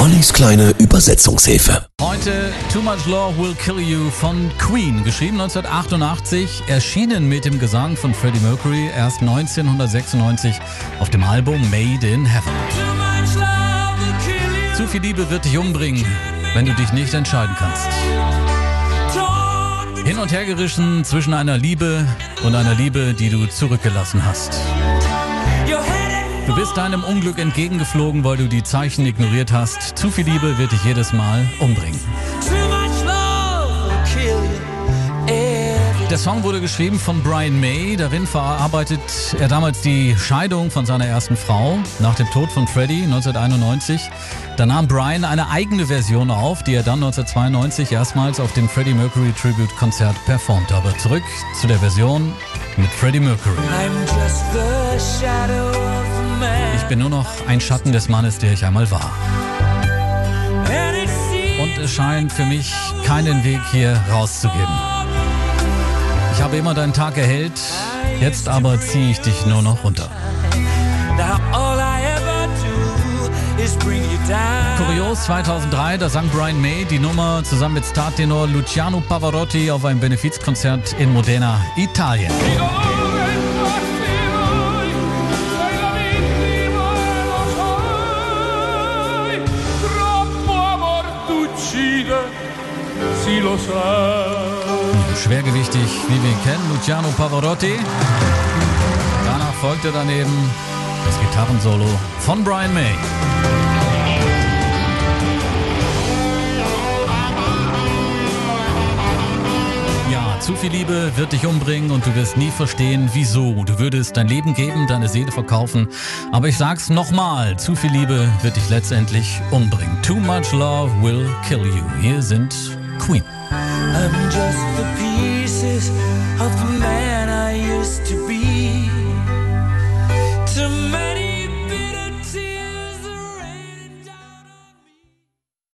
Ollis kleine Übersetzungshilfe. Heute Too Much Law Will Kill You von Queen, geschrieben 1988, erschienen mit dem Gesang von Freddie Mercury erst 1996 auf dem Album Made in Heaven. Zu viel Liebe wird dich umbringen, wenn du dich nicht entscheiden kannst. Hin und her gerissen zwischen einer Liebe und einer Liebe, die du zurückgelassen hast. Du bist deinem Unglück entgegengeflogen, weil du die Zeichen ignoriert hast. Zu viel Liebe wird dich jedes Mal umbringen. Der Song wurde geschrieben von Brian May. Darin verarbeitet er damals die Scheidung von seiner ersten Frau nach dem Tod von Freddie 1991. Da nahm Brian eine eigene Version auf, die er dann 1992 erstmals auf dem Freddie Mercury Tribute Konzert performte. Aber zurück zu der Version mit Freddie Mercury. Ich bin nur noch ein Schatten des Mannes, der ich einmal war. Und es scheint für mich keinen Weg hier rauszugeben. Ich habe immer deinen Tag erhellt, jetzt aber ziehe ich dich nur noch runter. Kurios 2003, da sang Brian May die Nummer zusammen mit Startenor Luciano Pavarotti auf einem Benefizkonzert in Modena, Italien. Schwergewichtig, wie wir ihn kennen, Luciano Pavarotti. Danach folgte daneben das Gitarrensolo von Brian May. Ja, zu viel Liebe wird dich umbringen und du wirst nie verstehen, wieso. Du würdest dein Leben geben, deine Seele verkaufen. Aber ich sag's nochmal, zu viel Liebe wird dich letztendlich umbringen. Too much love will kill you. Hier sind I'm just the pieces of the man I used to